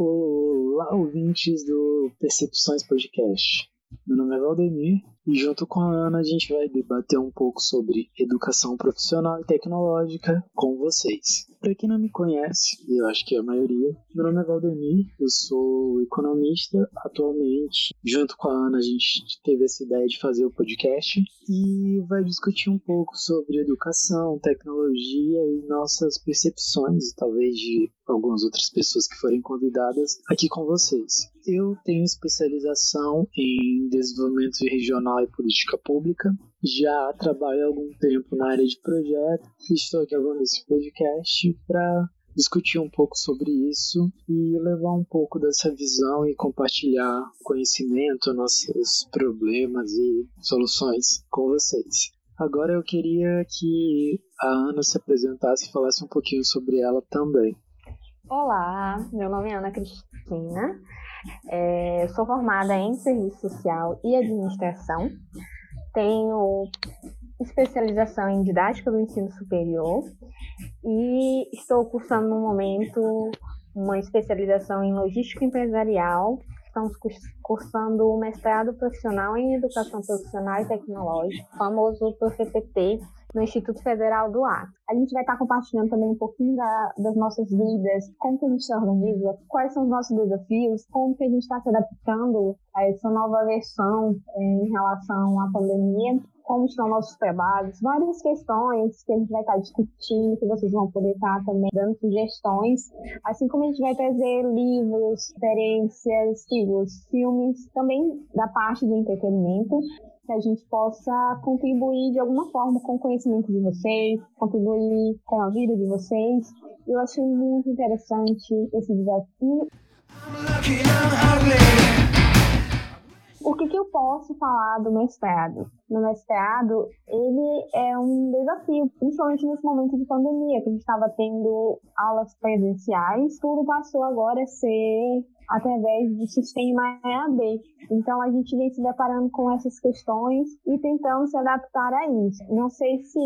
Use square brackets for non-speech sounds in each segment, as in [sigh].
Olá, ouvintes do Percepções Podcast. Meu nome é Valdemir e junto com a Ana a gente vai debater um pouco sobre educação profissional e tecnológica com vocês. Para quem não me conhece, e eu acho que é a maioria, meu nome é Valdemir, eu sou economista. Atualmente, junto com a Ana, a gente teve essa ideia de fazer o podcast e vai discutir um pouco sobre educação, tecnologia e nossas percepções, talvez de algumas outras pessoas que forem convidadas aqui com vocês. Eu tenho especialização em desenvolvimento regional e política pública já trabalho há algum tempo na área de projeto e estou aqui gravando esse podcast para discutir um pouco sobre isso e levar um pouco dessa visão e compartilhar conhecimento, nossos problemas e soluções com vocês. Agora eu queria que a Ana se apresentasse e falasse um pouquinho sobre ela também. Olá, meu nome é Ana Cristina, é, sou formada em Serviço Social e Administração tenho especialização em didática do ensino superior e estou cursando no momento uma especialização em logística empresarial. Estamos cursando o mestrado profissional em educação profissional e tecnológica, famoso PFPT, no Instituto Federal do Acre. A gente vai estar compartilhando também um pouquinho da, das nossas vidas, como que a gente se organiza, quais são os nossos desafios, como que a gente está se adaptando a essa nova versão é, em relação à pandemia, como estão nossos trabalhos, várias questões que a gente vai estar discutindo, que vocês vão poder estar também dando sugestões, assim como a gente vai trazer livros, experiências, livros, filmes, também da parte do entretenimento, que a gente possa contribuir de alguma forma com o conhecimento de vocês, contribuir com a vida de vocês. Eu achei muito interessante esse desafio. O que, que eu posso falar do mestrado? No mestrado, ele é um desafio, principalmente nesse momento de pandemia, que a gente estava tendo aulas presenciais, tudo passou agora a ser através do sistema EAD. Então a gente vem se deparando com essas questões e tentando se adaptar a isso. Não sei se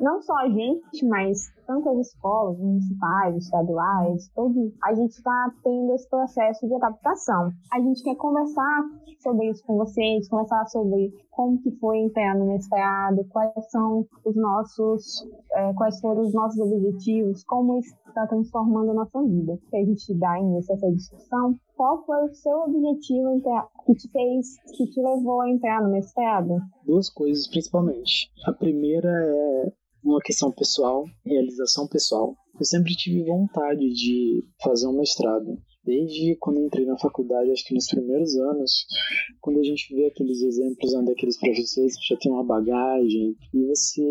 não só a gente, mas tantas escolas municipais, estaduais, todos, a gente está tendo esse processo de adaptação. A gente quer conversar sobre isso com vocês, conversar sobre como que foi entrar no mestrado, quais são os nossos, é, quais foram os nossos objetivos, como está transformando a nossa vida. Que a gente dá início a essa discussão. Qual foi o seu objetivo que te fez, que te levou a entrar no mestrado? Duas coisas, principalmente. A primeira é uma questão pessoal, realização pessoal. Eu sempre tive vontade de fazer um mestrado. Desde quando entrei na faculdade, acho que nos primeiros anos, quando a gente vê aqueles exemplos onde aqueles professores que já têm uma bagagem, e você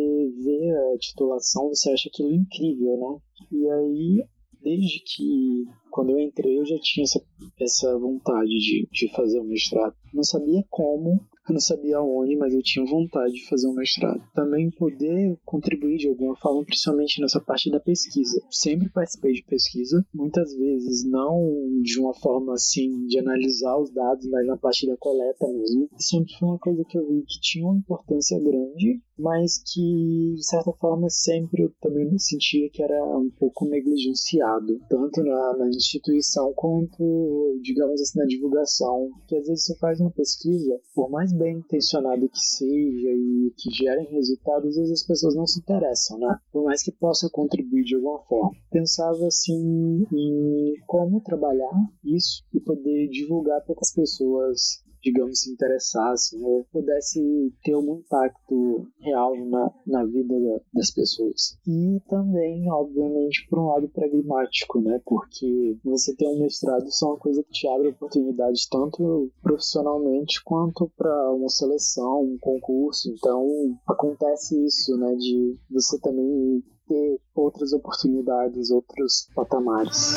vê a titulação, você acha aquilo incrível, né? E aí, desde que quando eu entrei, eu já tinha essa, essa vontade de, de fazer o mestrado. Não sabia como, eu não sabia onde, mas eu tinha vontade de fazer um mestrado. Também poder contribuir de alguma forma, principalmente nessa parte da pesquisa. Sempre participei de pesquisa, muitas vezes não de uma forma assim de analisar os dados, mas na parte da coleta mesmo. Sempre foi uma coisa que eu vi que tinha uma importância grande, mas que de certa forma sempre eu também sentia que era um pouco negligenciado, tanto na, na instituição quanto, digamos assim, na divulgação. Que às vezes você faz uma pesquisa, por mais bem intencionado que seja e que gerem resultados, às vezes as pessoas não se interessam, né? Por mais que possa contribuir de alguma forma. Pensava assim em como trabalhar isso e poder divulgar para que as pessoas digamos, se interessasse ou pudesse ter algum impacto real na, na vida da, das pessoas. E também, obviamente, por um lado pragmático, né? Porque você ter um mestrado isso é uma coisa que te abre oportunidades tanto profissionalmente quanto para uma seleção, um concurso. Então, acontece isso, né? De você também ter outras oportunidades, outros patamares.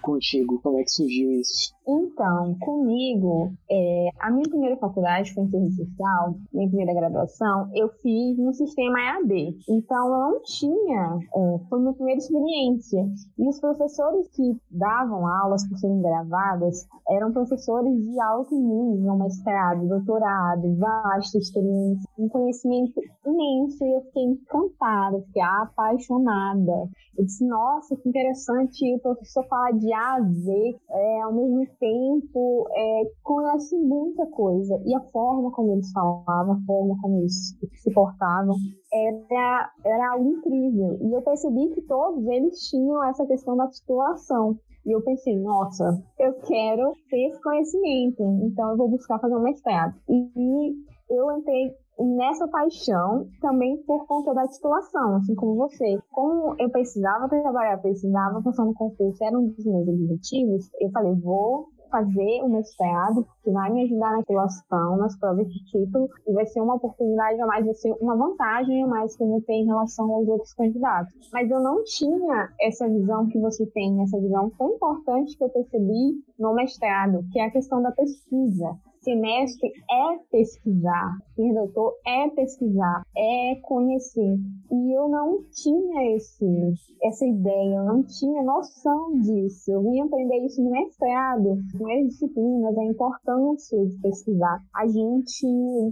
Contigo, como é que surgiu isso? Então, comigo, é, a minha primeira faculdade foi em serviço social, minha primeira graduação, eu fiz no sistema EAD. Então, eu não tinha, é, foi minha primeira experiência. E os professores que davam aulas por serem gravadas eram professores de alto nível, mestrado, doutorado, vasta experiência, um conhecimento imenso. E eu fiquei encantada, fiquei apaixonada. Eu disse, nossa, que interessante, o professor fala de A a Z, é, ao mesmo tempo é, conhece muita coisa. E a forma como eles falavam, a forma como eles se portavam, era, era algo incrível. E eu percebi que todos eles tinham essa questão da titulação. E eu pensei, nossa, eu quero ter esse conhecimento, então eu vou buscar fazer um mestrado. E, e eu entrei nessa paixão também por conta da titulação, assim como você. Como eu precisava trabalhar, precisava passar no concurso, era um dos meus objetivos, eu falei, vou fazer o mestrado, que vai me ajudar na titulação, nas provas de título, e vai ser uma oportunidade a mais, vai ser uma vantagem a mais que eu vou ter em relação aos outros candidatos. Mas eu não tinha essa visão que você tem, essa visão tão importante que eu percebi no mestrado, que é a questão da pesquisa semestre é pesquisar, ser doutor é pesquisar, é conhecer. E eu não tinha esse, essa ideia, eu não tinha noção disso. Eu vim aprender isso no mestrado, primeiras disciplinas, a importância de pesquisar. A gente,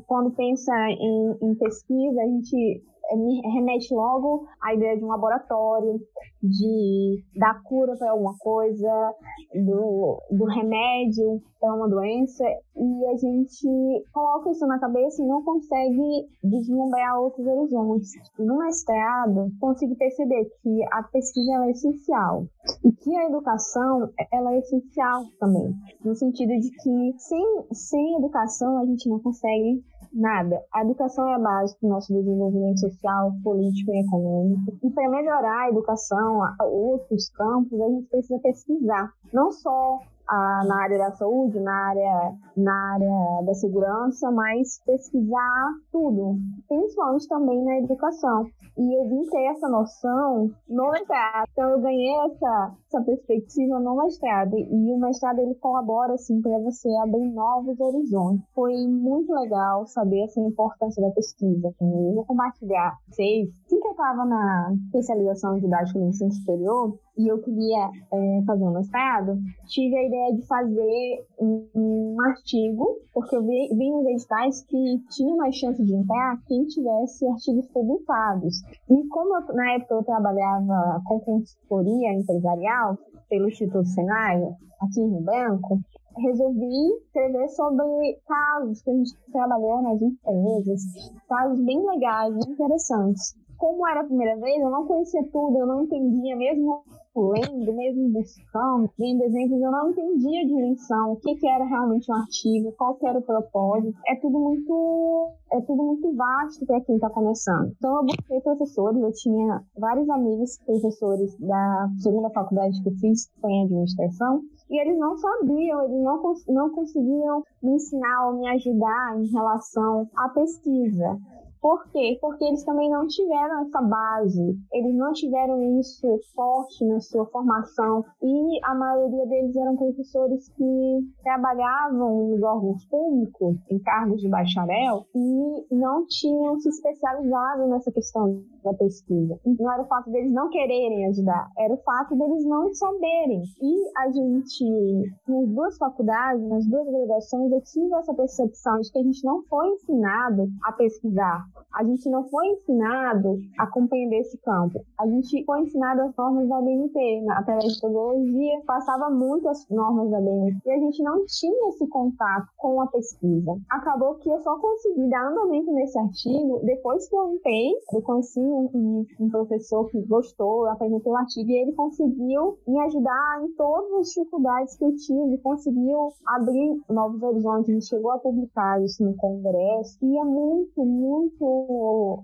quando pensa em, em pesquisa, a gente me remete logo à ideia de um laboratório, de dar cura para alguma coisa, do, do remédio para uma doença, e a gente coloca isso na cabeça e não consegue deslumbrar outros horizontes. No mestrado, consigo perceber que a pesquisa é essencial e que a educação ela é essencial também, no sentido de que sem, sem educação a gente não consegue nada. A educação é a base para o nosso desenvolvimento social, político e econômico. E para melhorar a educação, outros campos, a gente precisa pesquisar. Não só a, na área da saúde, na área, na área da segurança, mas pesquisar tudo, principalmente também na educação. E eu vim ter essa noção no mestrado. Então eu ganhei essa, essa perspectiva no mestrado. E o mestrado ele colabora assim para você abrir novos horizontes. Foi muito legal saber essa importância da pesquisa. Eu vou compartilhar com vocês. Assim que eu estava na especialização didática no ensino superior, e eu queria é, fazer um mestrado, tive a ideia de fazer um, um artigo, porque eu vi, vi nos editais que tinha mais chance de entrar quem tivesse artigos publicados. E como eu, na época eu trabalhava com consultoria empresarial pelo Instituto Senai, aqui em Rio Branco, resolvi escrever sobre casos que a gente trabalhou nas empresas, casos bem legais, interessantes. Como era a primeira vez, eu não conhecia tudo, eu não entendia mesmo lendo, mesmo buscando, vendo exemplos, eu não entendia a dimensão, o que, que era realmente um artigo, qual que era o propósito. É tudo muito, é tudo muito vasto para quem está começando. Então eu busquei professores, eu tinha vários amigos professores da segunda faculdade que eu fiz, que foi em administração, e eles não sabiam, eles não, não conseguiam me ensinar ou me ajudar em relação à pesquisa. Por quê? Porque eles também não tiveram essa base, eles não tiveram isso forte na sua formação e a maioria deles eram professores que trabalhavam nos órgãos públicos, em cargos de bacharel, e não tinham se especializado nessa questão da pesquisa. Não era o fato deles não quererem ajudar, era o fato deles não saberem. E a gente, nas duas faculdades, nas duas graduações, eu tive essa percepção de que a gente não foi ensinado a pesquisar. A gente não foi ensinado a compreender esse campo. A gente foi ensinado as normas da BNT. Na metodologia, passava muito as normas da BNT. E a gente não tinha esse contato com a pesquisa. Acabou que eu só consegui dar andamento nesse artigo depois que eu entrei, eu conheci um, um professor que gostou, eu apresentei o artigo e ele conseguiu me ajudar em todas as dificuldades que eu tive, conseguiu abrir novos horizontes, a gente chegou a publicar isso no congresso e é muito, muito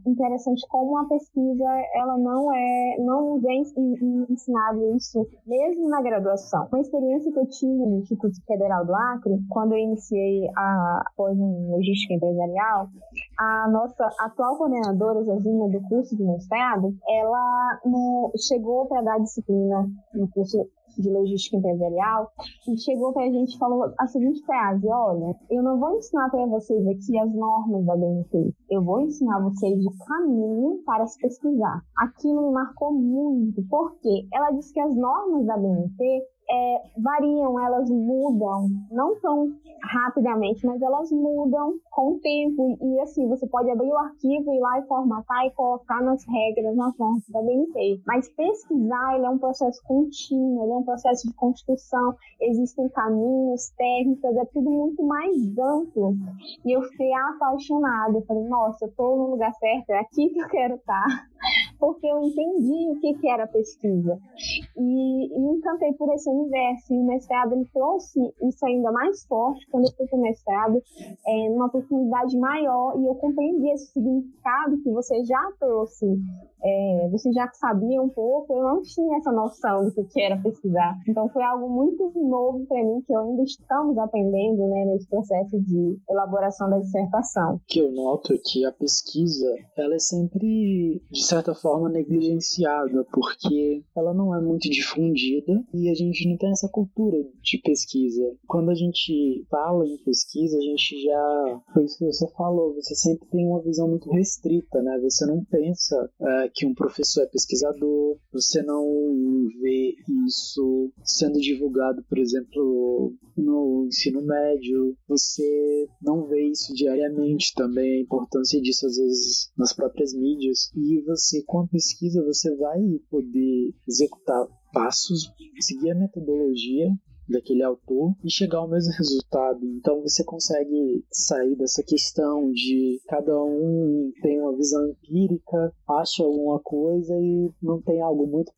interessante como a pesquisa ela não é, não vem ensinado isso mesmo na graduação. Uma experiência que eu tive no Instituto Federal do Acre, quando eu iniciei a pós em logística empresarial, a nossa atual coordenadora, Josina, do curso de mestrado, ela no, chegou para dar disciplina no curso de logística empresarial e chegou para a gente e falou a seguinte frase: Olha, eu não vou ensinar para vocês aqui as normas da BNT, eu vou ensinar vocês o caminho para se pesquisar. Aquilo me marcou muito, porque ela disse que as normas da BNT é, variam, elas mudam, não tão rapidamente, mas elas mudam com o tempo. E assim, você pode abrir o arquivo, ir lá e formatar e colocar nas regras, nas normas da BNT. Mas pesquisar, ele é um processo contínuo, ele é um processo de construção, existem caminhos, técnicas, é tudo muito mais amplo. E eu fiquei apaixonada, eu falei, nossa, eu estou no lugar certo, é aqui que eu quero estar. Porque eu entendi o que, que era pesquisa. E, e me encantei por esse universo. E o mestrado ele trouxe isso ainda mais forte quando eu fui para o mestrado, é, numa oportunidade maior, e eu compreendi esse significado que você já trouxe é, você já sabia um pouco, eu não tinha essa noção do que era pesquisar. Então foi algo muito novo para mim que eu ainda estamos aprendendo né, nesse processo de elaboração da dissertação. Que eu noto que a pesquisa ela é sempre de certa forma negligenciada porque ela não é muito difundida e a gente não tem essa cultura de pesquisa. Quando a gente fala em pesquisa, a gente já foi isso que você falou, você sempre tem uma visão muito restrita, né? Você não pensa é, que um professor é pesquisador, você não vê isso sendo divulgado, por exemplo, no ensino médio, você não vê isso diariamente também, a importância disso às vezes nas próprias mídias, e você com a pesquisa você vai poder executar passos, seguir a metodologia daquele autor e chegar ao mesmo resultado. Então você consegue sair dessa questão de cada um tem uma visão empírica, acha alguma coisa e não tem algo muito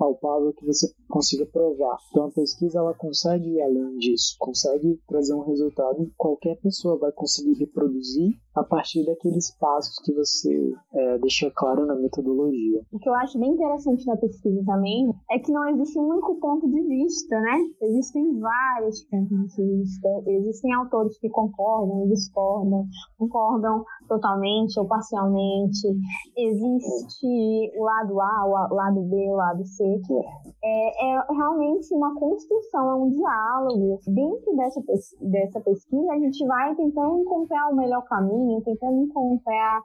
palpável que você consiga provar. Então a pesquisa ela consegue ir além disso, consegue trazer um resultado que qualquer pessoa vai conseguir reproduzir a partir daqueles passos que você é, deixa claro na metodologia. O que eu acho bem interessante na pesquisa também é que não existe um único ponto de vista, né? Existem vários pontos de vista, existem autores que concordam, discordam, concordam totalmente ou parcialmente. Existe o lado A, o lado B, o lado C, é, é realmente uma construção, é um diálogo. Dentro dessa, dessa pesquisa, a gente vai tentando encontrar o melhor caminho, tentando encontrar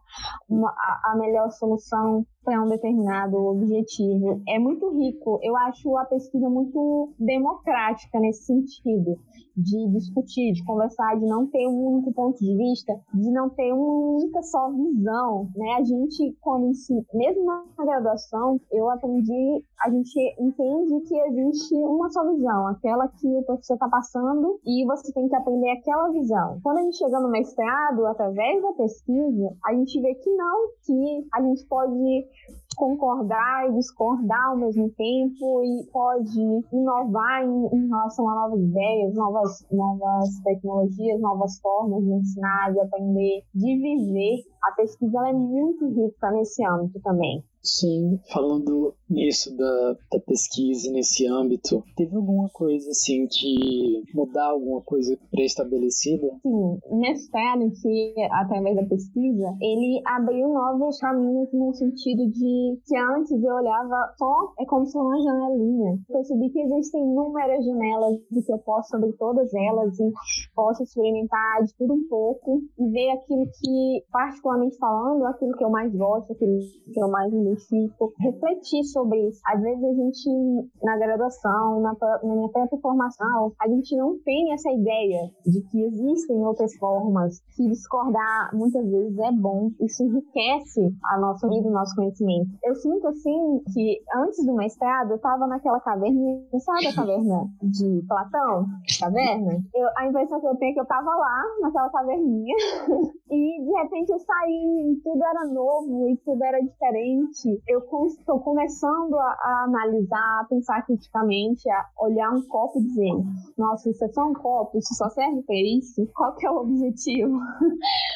uma, a, a melhor solução para um determinado objetivo. É muito rico. Eu acho a pesquisa muito democrática nesse sentido, de discutir, de conversar, de não ter um único ponto de vista, de não ter uma única só visão. Né? A gente, quando ensina, mesmo na graduação, eu aprendi, a gente entende que existe uma só visão, aquela que o professor está passando e você tem que aprender aquela visão. Quando a gente chega no mestrado, através da pesquisa, a gente vê que não, que a gente pode Thank you. Concordar e discordar ao mesmo tempo e pode inovar em, em, relação a novas ideias, novas, novas tecnologias, novas formas de ensinar, de aprender, de viver. A pesquisa é muito rica nesse âmbito também. Sim, falando nisso da, da pesquisa, nesse âmbito, teve alguma coisa assim que mudar alguma coisa pré-estabelecida? Sim, nesse em si, através da pesquisa, ele abriu novos caminhos no sentido de que antes eu olhava só, é como se fosse uma janelinha. Percebi que existem inúmeras janelas e que eu posso abrir todas elas e posso experimentar de tudo um pouco e ver aquilo que, particularmente falando, aquilo que eu mais gosto, aquilo que eu mais me identifico, refletir sobre isso. Às vezes a gente, na graduação, na, na minha própria formação, a gente não tem essa ideia de que existem outras formas, que discordar muitas vezes é bom, isso enriquece a nossa vida, o nosso conhecimento. Eu sinto assim que antes do mestrado eu tava naquela caverna, sabe a caverna de Platão? Caverna? Eu, a impressão que eu tenho é que eu tava lá, naquela caverninha, [laughs] e de repente eu saí e tudo era novo e tudo era diferente eu estou começando a, a, analisar, a pensar criticamente, a olhar um copo e dizer, nossa, isso é só um copo, isso só serve para isso? Qual que é o objetivo? [laughs]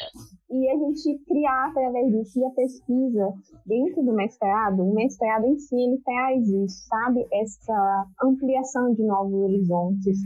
e a gente criar através disso e a pesquisa dentro do mestrado, o mestrado em si ele traz isso, sabe? Essa ampliação de novos horizontes.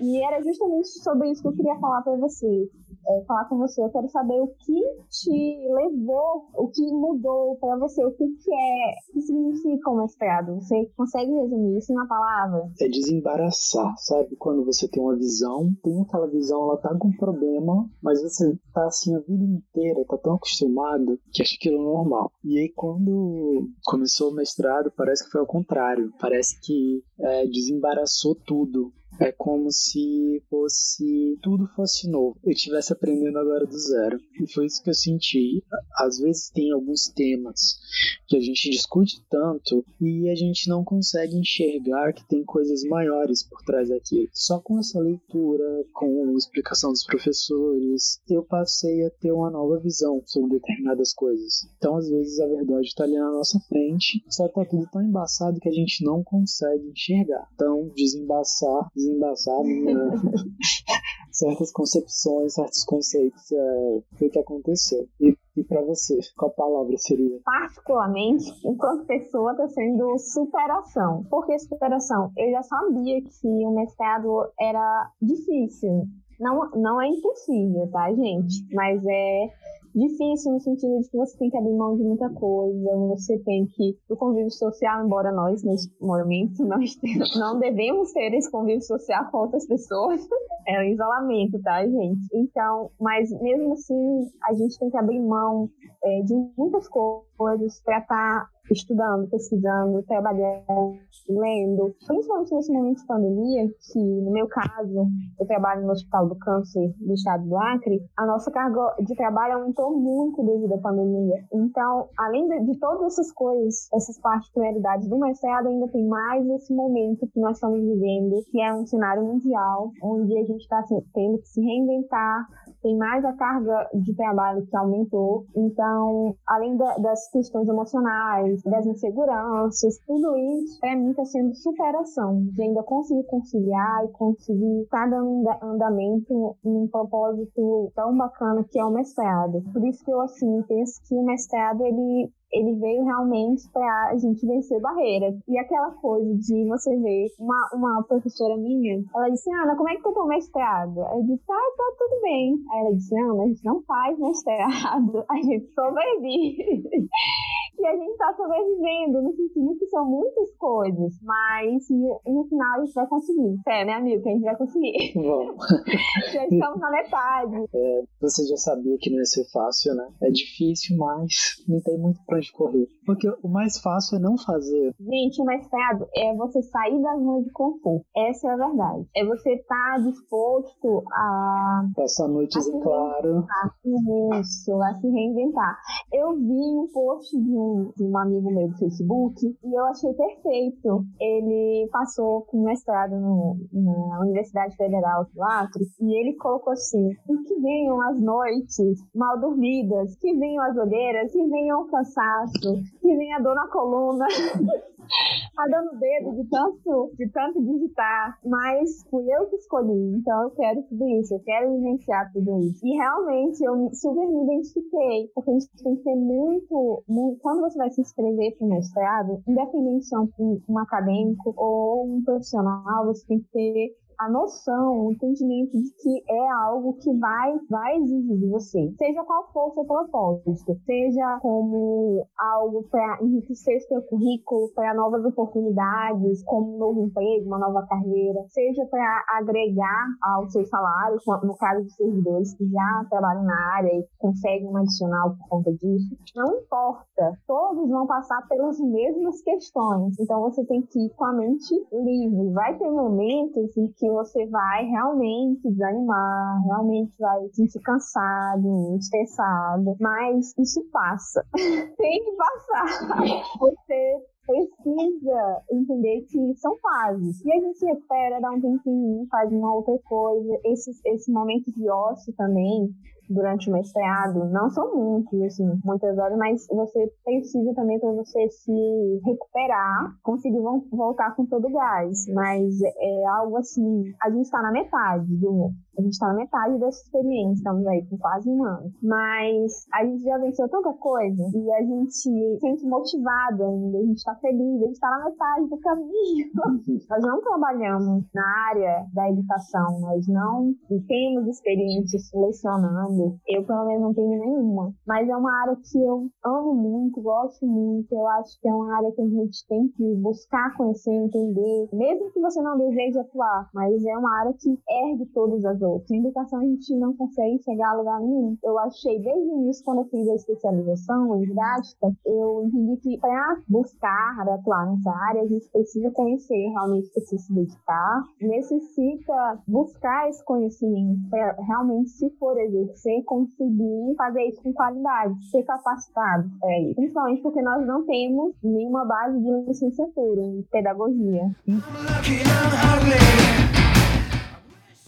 E era justamente sobre isso que eu queria falar para você é, falar com você. Eu quero saber o que te levou, o que mudou para você, o que, que é, o que significa o mestrado. Você consegue resumir isso em uma palavra? É desembaraçar, sabe? Quando você tem uma visão, tem aquela visão, ela tá com problema, mas você tá assim a vida inteira, tá tão acostumado que acha aquilo normal. E aí quando começou o mestrado, parece que foi ao contrário. Parece que é, desembaraçou tudo. É como se fosse tudo fosse novo. Eu estivesse aprendendo agora do zero. E foi isso que eu senti. Às vezes tem alguns temas que a gente discute tanto e a gente não consegue enxergar que tem coisas maiores por trás daquilo. Só com essa leitura, com a explicação dos professores, eu passei a ter uma nova visão sobre determinadas coisas. Então, às vezes, a verdade está ali na nossa frente, só que tá tudo tão embaçado que a gente não consegue enxergar. Então, desembaçar, desembaçar minha... [laughs] certas concepções, certos conceitos é, foi o que aconteceu. E e para você, qual palavra seria? Particularmente, enquanto pessoa, está sendo superação. Por que superação? Eu já sabia que o mestrado era difícil. Não, não é impossível, tá, gente? Mas é difícil no sentido de que você tem que abrir mão de muita coisa, você tem que. O convívio social, embora nós, nesse momento, [laughs] nós não devemos ter esse convívio social com outras pessoas, [laughs] é o isolamento, tá, gente? Então, mas mesmo assim, a gente tem que abrir mão é, de muitas coisas para estar tá estudando, pesquisando, trabalhando, lendo. Principalmente nesse momento de pandemia, que no meu caso, eu trabalho no Hospital do Câncer do Estado do Acre, a nossa carga de trabalho aumentou muito devido à pandemia. Então, além de, de todas essas coisas, essas particularidades do mestrado, ainda tem mais esse momento que nós estamos vivendo, que é um cenário mundial, onde a gente está tendo que se reinventar, tem mais a carga de trabalho que aumentou. Então, além da, das questões emocionais, das inseguranças, tudo isso para mim está sendo superação, de ainda conseguir conciliar e conseguir estar dando andamento em um propósito tão bacana que é o mestrado. Por isso que eu assim penso que o mestrado ele ele veio realmente para a gente vencer barreiras. E aquela coisa de você ver uma, uma professora minha, ela disse, Ana, como é que tá mestrado? Aí eu disse, ah, tá tudo bem. Aí ela disse, Ana, a gente não faz mestrado, [laughs] a gente sobrevive. E a gente está sobrevivendo, no sentido que são muitas coisas, mas no final a gente vai conseguir. É, né, amigo? Que a gente vai conseguir. [laughs] Bom. [laughs] já estamos na metade. É, você já sabia que não ia ser fácil, né? É difícil, mas não tem muito pra onde correr. Porque o mais fácil é não fazer. Gente, o mestrado é você sair da zona de conforto. Essa é a verdade. É você estar tá disposto a. Passar noites em claro. Isso, a se reinventar. Eu vi um post de um, de um amigo meu do Facebook e eu achei perfeito. Ele passou com mestrado no, na Universidade Federal do Acre e ele colocou assim: e que venham as noites mal dormidas, que venham as olheiras, que venham o cansaço, que venha a dor na coluna. [laughs] tá dando dedo de tanto, de tanto digitar, mas fui eu que escolhi, então eu quero tudo isso, eu quero vivenciar tudo isso. E realmente eu super me identifiquei, porque a gente tem que ter muito, muito quando você vai se inscrever para o mestrado, independente se é um, um acadêmico ou um profissional, você tem que ter a noção, o entendimento de que é algo que vai, vai exigir de você, seja qual for o seu propósito, seja como algo para enriquecer seu currículo, para novas oportunidades, como um novo emprego, uma nova carreira, seja para agregar ao seu salário, no caso de servidores que já trabalham na área e conseguem um adicional por conta disso, não importa, todos vão passar pelas mesmas questões, então você tem que ir com a mente livre. Vai ter momentos em que que você vai realmente desanimar, realmente vai sentir cansado, estressado, mas isso passa. [laughs] Tem que passar. Você precisa entender que são fases. E a gente espera dar um tempinho, faz uma outra coisa. Esses, esse momento de ócio também, durante o mestrado, não são muitos, assim, muitas horas, mas você precisa também para você se recuperar, conseguir voltar com todo o gás. Mas é algo assim, a gente está na metade do, A gente está na metade dessa experiência, estamos aí com quase um ano. Mas a gente já venceu tanta coisa e a gente se sente motivado ainda, a gente está feliz, a gente está na metade do caminho. [laughs] nós não trabalhamos na área da educação, nós não temos experiências lecionando. Eu, pelo menos, não tenho nenhuma. Mas é uma área que eu amo muito, gosto muito. Eu acho que é uma área que a gente tem que buscar conhecer, entender, mesmo que você não deseje atuar, mas é uma área que ergue todas as outras. Em educação a gente não consegue chegar a lugar nenhum. Eu achei desde o início, quando eu fiz a especialização em didática, eu entendi que para buscar atuar nessa área, a gente precisa conhecer, realmente precisa se dedicar, necessita buscar esse conhecimento para realmente, se for exercer, conseguir fazer isso com qualidade, ser capacitado para. Principalmente porque nós não temos nenhuma base de licenciatura em pedagogia.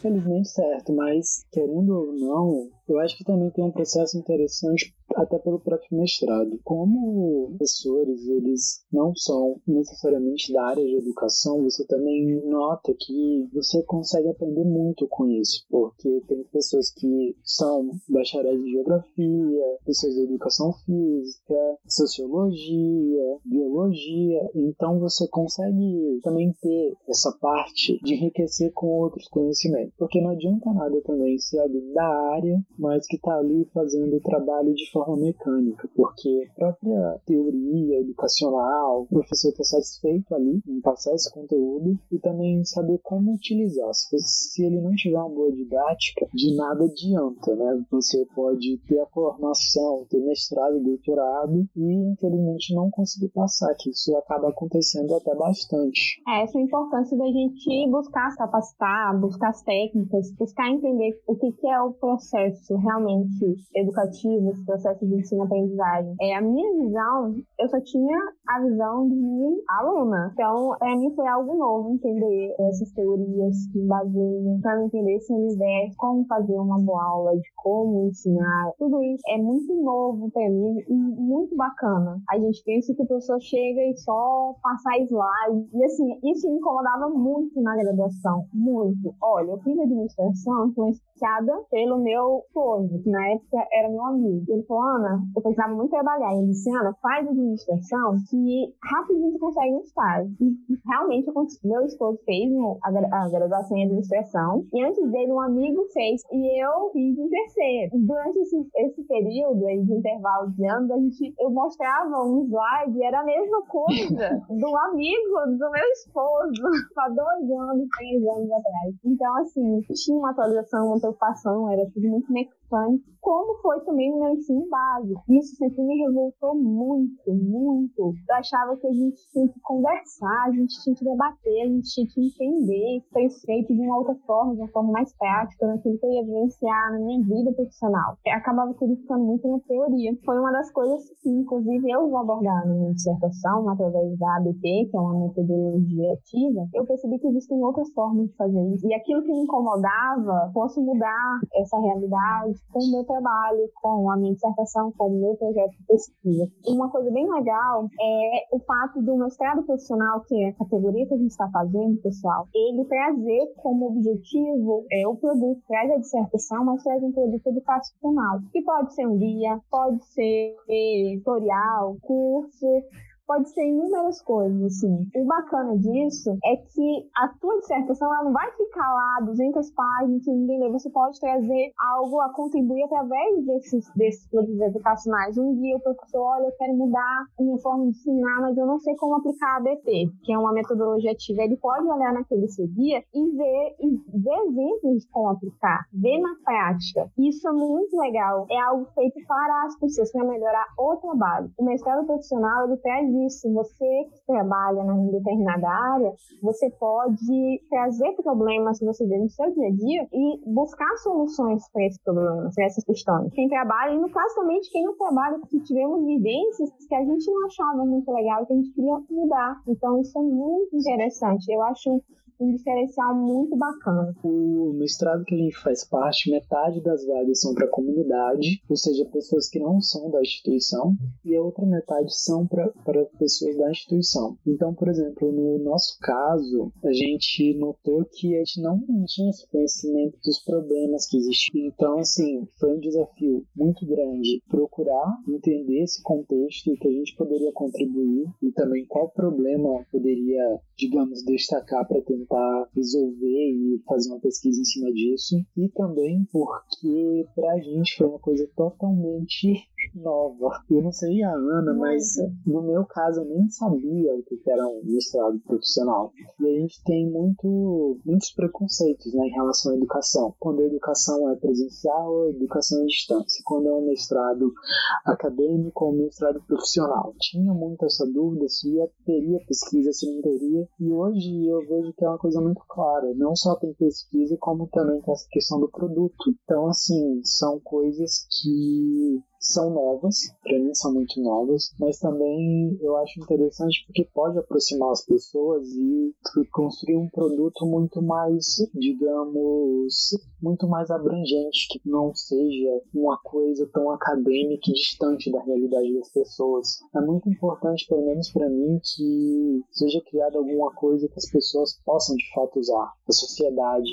Infelizmente certo, mas querendo ou não, eu acho que também tem um processo interessante até pelo próprio mestrado. Como professores, eles não são necessariamente da área de educação, você também nota que você consegue aprender muito com isso, porque tem pessoas que são bacharéis em geografia, pessoas de educação física, sociologia, biologia, então você consegue também ter essa parte de enriquecer com outros conhecimentos, porque não adianta nada também ser da área, mas que está ali fazendo o trabalho de forma mecânica, porque a própria teoria educacional, o professor está satisfeito ali em passar esse conteúdo e também saber como utilizar. Se, se ele não tiver uma boa didática, de nada adianta, né? Você pode ter a formação, ter mestrado, doutorado e infelizmente não conseguir passar, que isso acaba acontecendo até bastante. É, essa é a importância da gente buscar se capacitar, buscar as técnicas, buscar entender o que, que é o processo realmente educativo, esse processo processo de ensino-aprendizagem. É, a minha visão, eu só tinha a visão de aluna. Então, para mim foi algo novo entender essas teorias que baseiam, para entender esse universo, como fazer uma boa aula, de como ensinar. Tudo isso é muito novo para mim e muito bacana. A gente pensa que o professor chega e só passar slide. E assim, isso me incomodava muito na graduação. Muito. Olha, eu fiz administração influenciada pelo meu esposo, que na época era meu amigo. Ele falou, Ana, eu precisava muito trabalhar. E ele disse, Ana, faz administração que rapidinho você consegue um estágio. E realmente meu esposo fez a, graduação em administração. E antes dele, um amigo fez. E eu fiz em terceiro. Durante esse, esse período aí de intervalo de anos, a gente, eu mostrava um slide e era a mesma coisa [laughs] do amigo do meu esposo há dois anos, três anos atrás. Então, assim, tinha uma atualização, uma preocupação, era tudo muito mecânico. Como foi também no meu ensino básico. Isso sempre me revoltou muito, muito. Eu achava que a gente tinha que conversar, a gente tinha que debater, a gente tinha que entender feito de uma outra forma, de uma forma mais prática, naquilo que eu ia vivenciar na minha vida profissional. Eu acabava tudo ficando muito na teoria. Foi uma das coisas que, inclusive, eu vou abordar na minha dissertação, através da ABT, que é uma metodologia ativa. Eu percebi que existem outras formas de fazer isso. E aquilo que me incomodava, posso mudar essa realidade com o meu trabalho, com a minha dissertação, com o meu projeto de pesquisa. Uma coisa bem legal é o fato do mestrado profissional, que é a categoria que a gente está fazendo, pessoal, ele trazer como objetivo é, o produto, traz a dissertação, mas traz um produto educacional, que pode ser um guia, pode ser tutorial, curso, pode ser inúmeras coisas, assim. O bacana disso é que a tua dissertação ela não vai ficar lá 200 páginas e ninguém lê. Você pode trazer algo a contribuir através desses, desses produtos educacionais. Um dia o professor, olha, eu quero mudar a minha forma de ensinar, mas eu não sei como aplicar a ABT, que é uma metodologia ativa. Ele pode olhar naquele seu guia e ver, e ver exemplos de como aplicar, ver na prática. Isso é muito legal. É algo feito para as pessoas, para melhorar o trabalho. O mestrado profissional, ele traz isso, você que trabalha em determinada área, você pode trazer problemas que você vê no seu dia a dia e buscar soluções para esses problemas, para essas questões. Quem trabalha, e no caso também de quem não trabalha, porque tivemos vivências que a gente não achava muito legal que a gente queria mudar. Então, isso é muito interessante. Eu acho um diferencial muito bacana. O mestrado que a gente faz parte, metade das vagas são para a comunidade, ou seja, pessoas que não são da instituição, e a outra metade são para pessoas da instituição. Então, por exemplo, no nosso caso, a gente notou que a gente não tinha esse conhecimento dos problemas que existiam. Então, assim, foi um desafio muito grande procurar entender esse contexto e que a gente poderia contribuir e também qual problema poderia, digamos, destacar para tentar resolver e fazer uma pesquisa em cima disso. E também porque para a gente foi uma coisa totalmente nova. Eu não sei a Ana, mas no meu caso eu nem sabia o que era um mestrado profissional. E a gente tem muito, muitos preconceitos né, em relação à educação. Quando a educação é presencial, a educação é distância. Quando é um mestrado acadêmico ou um mestrado profissional. Tinha muito essa dúvida se ia, teria pesquisa, se não teria. E hoje eu vejo que é uma coisa muito clara. Não só tem pesquisa, como também tem essa questão do produto. Então, assim, são coisas que são novas, para mim são muito novas, mas também eu acho interessante porque pode aproximar as pessoas e construir um produto muito mais, digamos, muito mais abrangente, que não seja uma coisa tão acadêmica e distante da realidade das pessoas. É muito importante, pelo menos para mim, que seja criada alguma coisa que as pessoas possam de fato usar, a sociedade,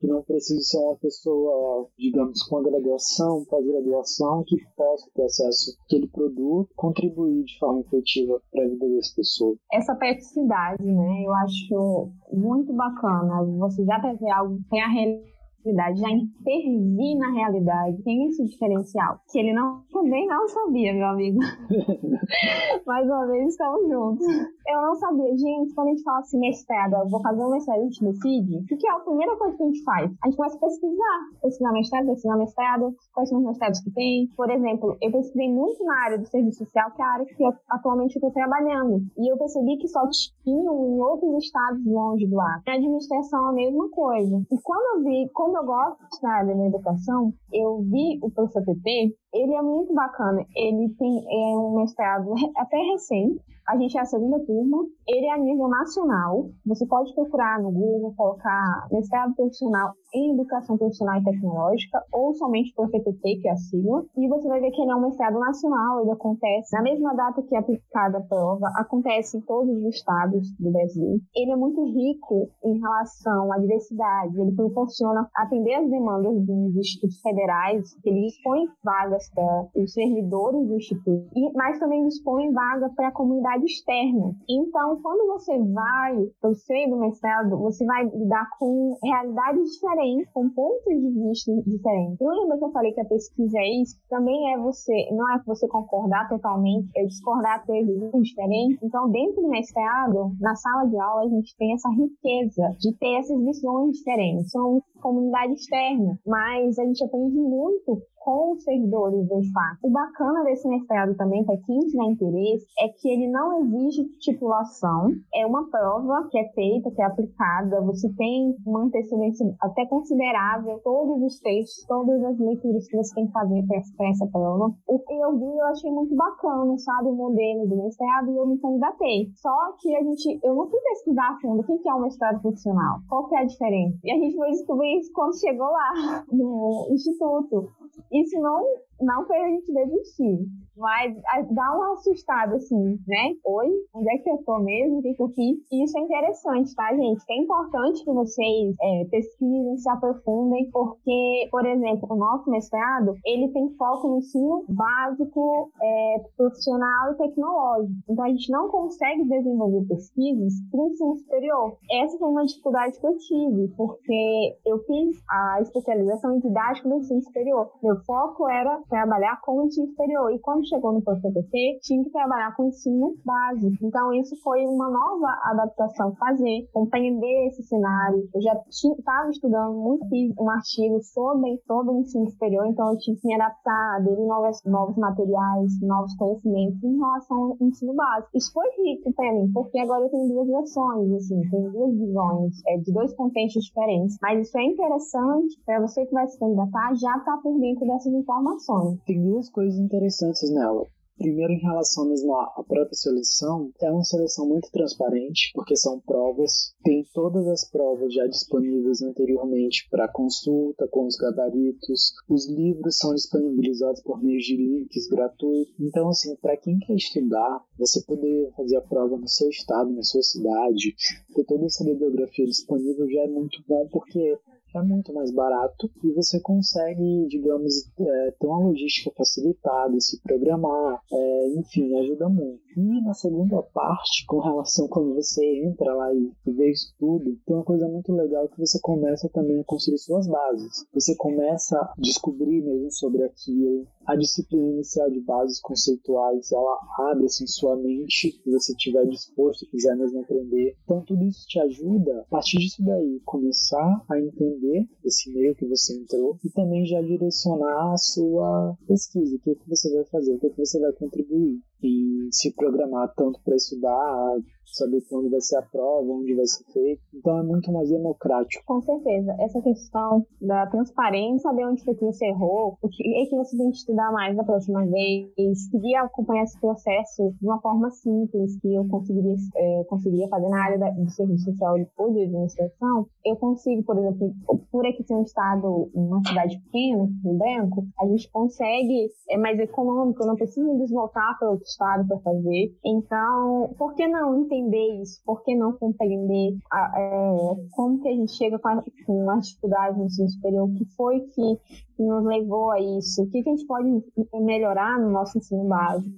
que não precise ser uma pessoa, digamos, com a graduação, pós-graduação, que possa ter acesso àquele produto, contribuir de forma efetiva para a vida das pessoas. Essa praticidade, né, eu acho muito bacana. Você já trazer algo que tem a realidade, já intervir na realidade, tem esse diferencial, que ele não também não sabia, meu amigo. [laughs] Mais uma vez estamos juntos. Eu não sabia, gente, quando a gente fala assim, mestrado, eu vou fazer um mestrado, a gente decide, o que é a primeira coisa que a gente faz? A gente começa a pesquisar, pesquisar mestrado, pesquisar mestrado, quais são os mestrados que tem. Por exemplo, eu pesquisei muito na área do serviço social, que é a área que eu, atualmente estou trabalhando, e eu percebi que só tinham em outros estados longe do ar. Na administração, a mesma coisa. E quando eu vi, como eu gosto de área da educação, eu vi o professor PP, ele é muito bacana. Ele tem é um mestrado até recente, a gente é a segunda turma. Ele é a nível nacional. Você pode procurar no Google, colocar mestrado profissional em educação profissional e tecnológica, ou somente por PTT, que é a sigla. E você vai ver que ele é um mestrado nacional. Ele acontece na mesma data que é aplicada a prova, acontece em todos os estados do Brasil. Ele é muito rico em relação à diversidade. Ele proporciona atender as demandas dos institutos federais, ele dispõe vagas para os servidores do instituto, mas também dispõe vaga para a comunidade externa. Então, quando você vai para o seio do mestrado, você vai lidar com realidades diferentes, com pontos de vista diferentes. Eu lembro que eu falei que a pesquisa é isso, também é você, não é você concordar totalmente, é discordar ter visões diferentes. Então, dentro do mestrado, na sala de aula, a gente tem essa riqueza de ter essas visões diferentes. São comunidade externa, mas a gente aprende muito com os servidores do fato. O bacana desse mestrado também, para quem tiver interesse, é que ele não exige titulação, é uma prova que é feita, que é aplicada, você tem uma antecedência até considerável, todos os textos, todas as leituras que você tem que fazer para essa prova. O que eu vi, eu achei muito bacana, sabe, o modelo do mestrado, e eu me candidatei. Só que a gente, eu não fui pesquisar a fundo o que é um mestrado profissional, qual que é a diferença. E a gente foi descobrir isso quando chegou lá, no instituto. Isso não, não fez a gente desistir. Mas dá uma assustada, assim, né? Oi, onde é que eu tô mesmo? O que, que eu fiz? E isso é interessante, tá, gente? É importante que vocês é, pesquisem, se aprofundem, porque, por exemplo, o nosso mestrado, ele tem foco no ensino básico, é, profissional e tecnológico. Então, a gente não consegue desenvolver pesquisas para o ensino superior. Essa foi uma dificuldade que eu tive, porque eu fiz a especialização em didática no ensino superior. Meu foco era trabalhar com o ensino superior. E quando chegou no PCPT, tinha que trabalhar com ensino básico. Então, isso foi uma nova adaptação fazer, compreender esse cenário. Eu já estava estudando muito, fiz um artigo sobre todo o ensino superior, então eu tive que me adaptar, aderir novos, novos materiais, novos conhecimentos em relação ao ensino básico. Isso foi rico para mim, porque agora eu tenho duas versões, assim, tenho duas visões, é, de dois contextos diferentes. Mas isso é interessante para você que vai se candidatar já estar tá por dentro dessas informações. Tem duas coisas interessantes nela. Primeiro, em relação mesmo à própria seleção, é uma seleção muito transparente, porque são provas, tem todas as provas já disponíveis anteriormente para consulta, com os gabaritos, os livros são disponibilizados por meio de links gratuitos. Então, assim, para quem quer estudar, você poder fazer a prova no seu estado, na sua cidade, ter toda essa bibliografia disponível já é muito bom, porque é muito mais barato e você consegue, digamos, é, ter uma logística facilitada, se programar, é, enfim, ajuda muito. E na segunda parte, com [laughs] relação quando você entra lá e vê isso tudo, tem uma coisa muito legal que você começa também a construir suas bases. Você começa a descobrir mesmo sobre aquilo, a disciplina inicial de bases conceituais, ela abre assim sua mente, se você estiver disposto e quiser mesmo aprender. Então tudo isso te ajuda, a partir disso daí, começar a entender esse meio que você entrou e também já direcionar a sua pesquisa, o que, que você vai fazer, o que, que você vai contribuir e se programar tanto para estudar, saber quando vai ser a prova, onde vai ser feito. Então é muito mais democrático. Com certeza. Essa questão da transparência, saber onde foi que você errou, o que é que você tem que estudar mais da próxima vez, seguir acompanhar esse processo de uma forma simples que eu conseguiria, é, conseguiria fazer na área do serviço social ou de administração, eu consigo, por exemplo, por aqui ser um estado, uma cidade pequena, Rio Branco, a gente consegue, é mais econômico, eu não preciso me deslocar para outro para fazer. Então, por que não entender isso? Por que não compreender a, é, como que a gente chega com, a, com as dificuldades no ensino superior? O que foi que, que nos levou a isso? O que, que a gente pode melhorar no nosso ensino básico?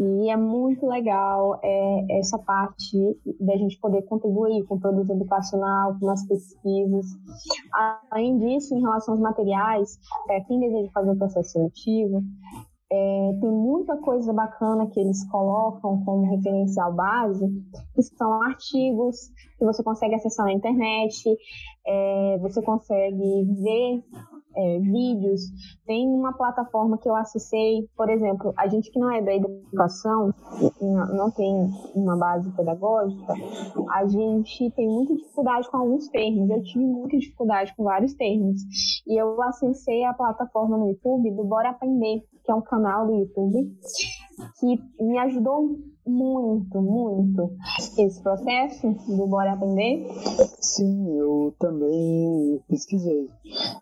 E é muito legal é, essa parte da gente poder contribuir com o produto educacional, com as pesquisas. Além disso, em relação aos materiais, para quem deseja fazer o processo seletivo, é, tem muita coisa bacana que eles colocam como referencial base, que são artigos que você consegue acessar na internet, é, você consegue ver é, vídeos. Tem uma plataforma que eu acessei, por exemplo, a gente que não é da educação, não tem uma base pedagógica, a gente tem muita dificuldade com alguns termos. Eu tive muita dificuldade com vários termos. E eu acessei a plataforma no YouTube do Bora Aprender, que é um canal do YouTube, que me ajudou muito, muito esse processo do Bora Aprender. Sim, eu também pesquisei.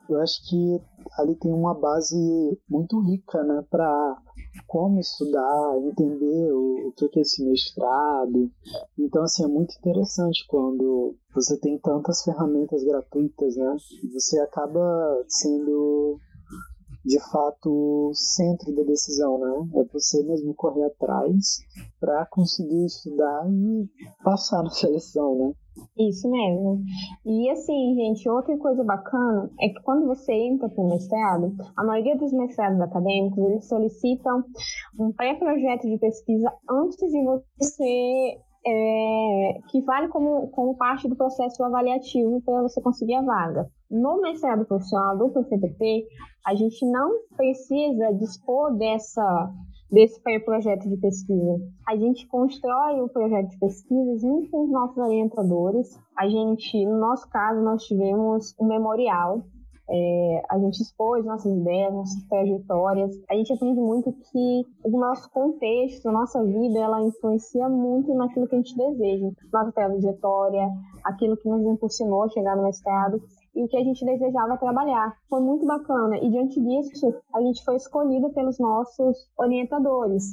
Eu acho que ali tem uma base muito rica, né, para como estudar, entender o, o que é esse mestrado. Então, assim, é muito interessante quando você tem tantas ferramentas gratuitas, né? Você acaba sendo de fato o centro da decisão, né? É você mesmo correr atrás para conseguir estudar e passar na seleção, né? Isso mesmo. E assim, gente, outra coisa bacana é que quando você entra para o mestrado, a maioria dos mestrados acadêmicos, eles solicitam um pré-projeto de pesquisa antes de você é, que vale como, como parte do processo avaliativo para você conseguir a vaga. No mestrado profissional do PCPP, a gente não precisa dispor dessa, desse projeto de pesquisa. A gente constrói o projeto de pesquisa junto com os nossos orientadores. A gente, no nosso caso, nós tivemos um memorial é, a gente expôs nossas ideias, nossas trajetórias. A gente aprende muito que o nosso contexto, a nossa vida, ela influencia muito naquilo que a gente deseja. Nossa trajetória, aquilo que nos impulsionou a chegar no mestrado e o que a gente desejava trabalhar. Foi muito bacana. E diante disso, a gente foi escolhido pelos nossos orientadores.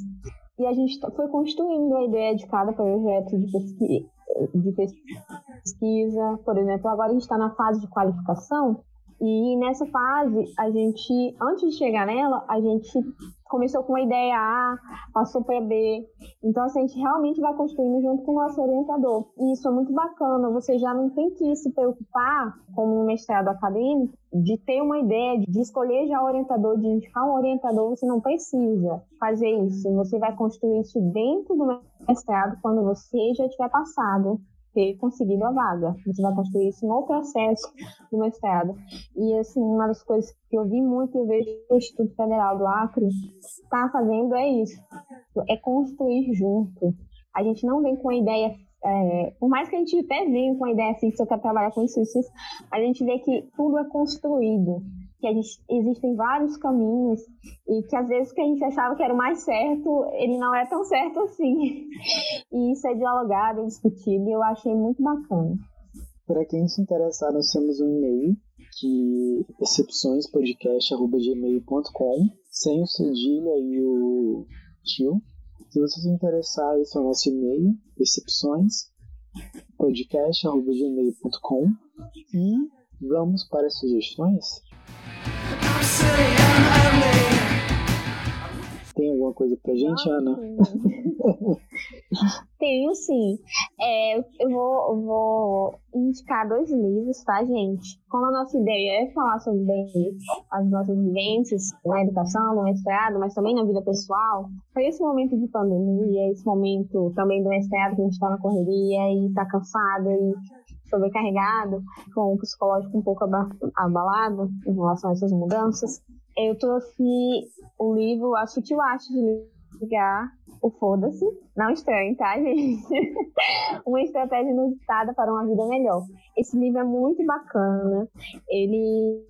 E a gente foi construindo a ideia de cada projeto de pesquisa, de pesquisa. Por exemplo, agora a gente está na fase de qualificação e nessa fase, a gente, antes de chegar nela, a gente começou com a ideia A, passou para B. Então, assim, a gente realmente vai construindo junto com o nosso orientador. E isso é muito bacana. Você já não tem que se preocupar, como um mestrado acadêmico, de ter uma ideia, de escolher já o orientador, de indicar um orientador. Você não precisa fazer isso. Você vai construir isso dentro do mestrado quando você já tiver passado ter conseguido a vaga. Você vai construir isso no processo do mestrado. E, assim, uma das coisas que eu vi muito, eu vejo o Instituto Federal do Acre está fazendo é isso. É construir junto. A gente não vem com a ideia é, por mais que a gente até venha com a ideia fixa, eu quero trabalhar com isso, isso, isso, a gente vê que tudo é construído que gente, existem vários caminhos e que às vezes o que a gente achava que era o mais certo, ele não é tão certo assim. E isso é dialogado, é discutido e eu achei muito bacana. Para quem se interessar, nós temos um e-mail que excepçõespodcast.gmail.com sem o cedilha e o tio. Se você se interessar, esse é o nosso e-mail, excepçõespodcast.gmail.com e vamos para as sugestões? Tem alguma coisa pra gente, Ana? [laughs] Tenho sim. É, eu vou, vou indicar dois livros, tá, gente? Como a nossa ideia é falar sobre as nossas vivências na educação, no mestrado, mas também na vida pessoal, foi esse momento de pandemia, esse momento também do mestrado que a gente tá na correria e tá cansado e sobrecarregado, com o psicológico um pouco abalado em relação a essas mudanças, eu trouxe o livro A Sutil Arte de Ligar o Foda-se. Não estranho, tá, [laughs] gente? uma estratégia inusitada para uma vida melhor. Esse livro é muito bacana. Ele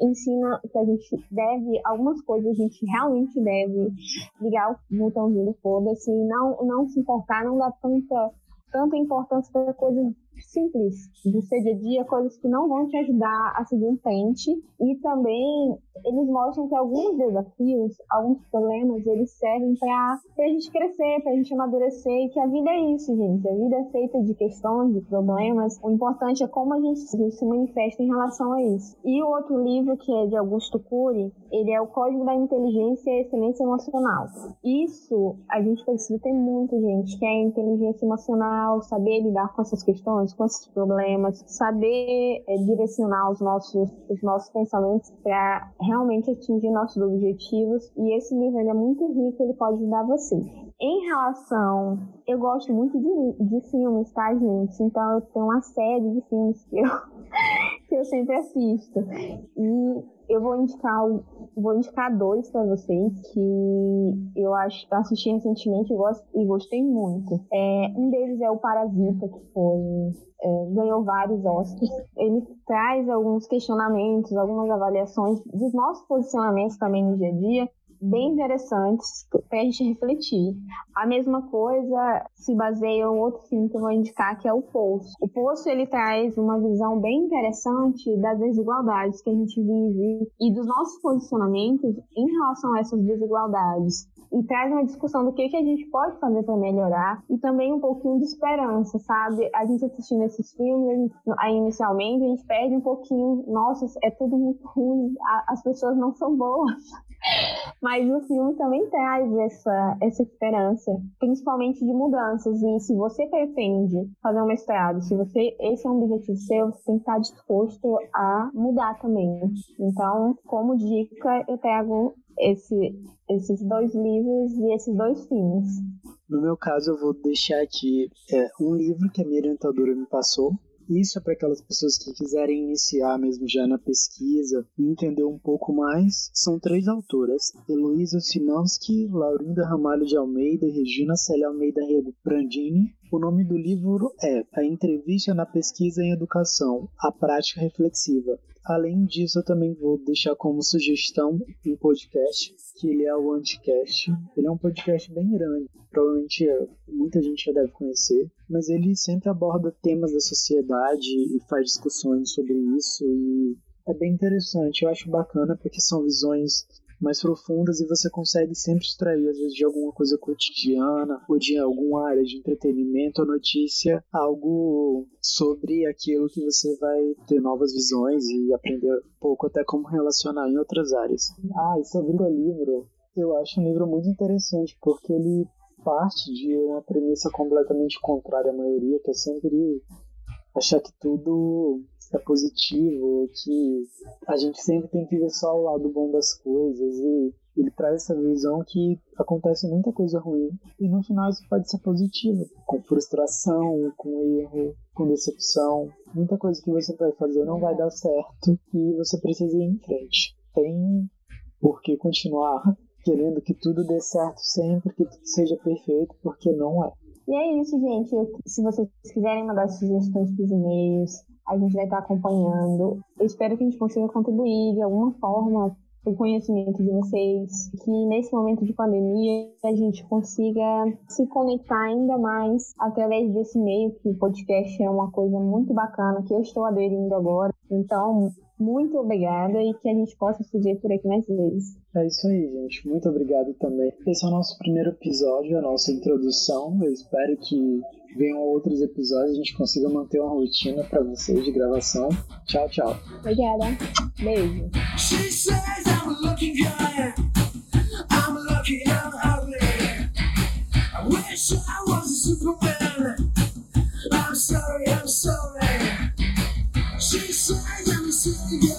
ensina que a gente deve, algumas coisas a gente realmente deve ligar o botãozinho do foda-se não, não se importar, não dar tanta, tanta importância para coisas simples do seu dia a dia, coisas que não vão te ajudar a seguir em frente. E também eles mostram que alguns desafios, alguns problemas, eles servem para a gente crescer, para a gente amadurecer, e que a vida é isso, gente. A vida é feita de questões, de problemas. O importante é como a gente, a gente se manifesta em relação a isso. E o outro livro, que é de Augusto Cury, ele é o Código da Inteligência e Excelência Emocional. Isso a gente precisa ter muito, gente, que é a inteligência emocional, saber lidar com essas questões com esses problemas, saber é, direcionar os nossos, os nossos pensamentos para realmente atingir nossos objetivos. E esse livro é muito rico, ele pode ajudar você. Em relação, eu gosto muito de, de filmes, tá, gente? Então eu tenho uma série de filmes que eu, que eu sempre assisto. E eu vou indicar, vou indicar dois para vocês que eu acho assisti recentemente e, e gostei muito. É, um deles é o Parasita, que foi é, ganhou vários Oscars. Ele traz alguns questionamentos, algumas avaliações dos nossos posicionamentos também no dia a dia bem interessantes para a gente refletir. A mesma coisa se baseia em outro filme que eu vou indicar, que é O Poço. O Poço ele traz uma visão bem interessante das desigualdades que a gente vive e dos nossos posicionamentos em relação a essas desigualdades e traz uma discussão do que, que a gente pode fazer para melhorar e também um pouquinho de esperança, sabe? A gente assistindo esses filmes, aí inicialmente a gente perde um pouquinho, nossa, é tudo muito ruim, as pessoas não são boas. Mas o filme também traz essa, essa esperança, principalmente de mudanças. E se você pretende fazer um mestrado, se você esse é um objetivo seu, você tem que estar disposto a mudar também. Então, como dica, eu trago esse, esses dois livros e esses dois filmes. No meu caso, eu vou deixar aqui é, um livro que a minha orientadora me passou, isso é para aquelas pessoas que quiserem iniciar mesmo já na pesquisa e entender um pouco mais. São três autoras: Heloísa Simansky, Laurinda Ramalho de Almeida e Regina Célia Almeida Rego Brandini. O nome do livro é A Entrevista na Pesquisa em Educação, a Prática Reflexiva. Além disso, eu também vou deixar como sugestão um podcast, que ele é o Anticast. Ele é um podcast bem grande, provavelmente muita gente já deve conhecer, mas ele sempre aborda temas da sociedade e faz discussões sobre isso e é bem interessante. Eu acho bacana porque são visões mais profundas e você consegue sempre extrair, às vezes, de alguma coisa cotidiana ou de alguma área de entretenimento ou notícia, algo sobre aquilo que você vai ter novas visões e aprender um pouco até como relacionar em outras áreas. Ah, e sobre o livro, eu acho um livro muito interessante porque ele parte de uma premissa completamente contrária à maioria, que é sempre achar que tudo é positivo, que a gente sempre tem que ver só o lado bom das coisas e ele traz essa visão que acontece muita coisa ruim e no final isso pode ser positivo, com frustração, com erro, com decepção, muita coisa que você vai fazer não vai dar certo e você precisa ir em frente. Tem por que continuar querendo que tudo dê certo sempre, que tudo seja perfeito, porque não é. E é isso, gente. Se vocês quiserem mandar sugestões para os e-mails, A gente vai estar acompanhando. Eu espero que a gente consiga contribuir de alguma forma o conhecimento de vocês, que nesse momento de pandemia a gente consiga se conectar ainda mais através desse meio, que o podcast é uma coisa muito bacana, que eu estou aderindo agora. Então, muito obrigada e que a gente possa se ver por aqui mais vezes. É isso aí, gente. Muito obrigado também. Esse é o nosso primeiro episódio, a nossa introdução. Eu espero que venham outros episódios, a gente consiga manter uma rotina para vocês de gravação. Tchau, tchau. Obrigada. Beijo. I'm sorry, I'm sorry. She says I'm a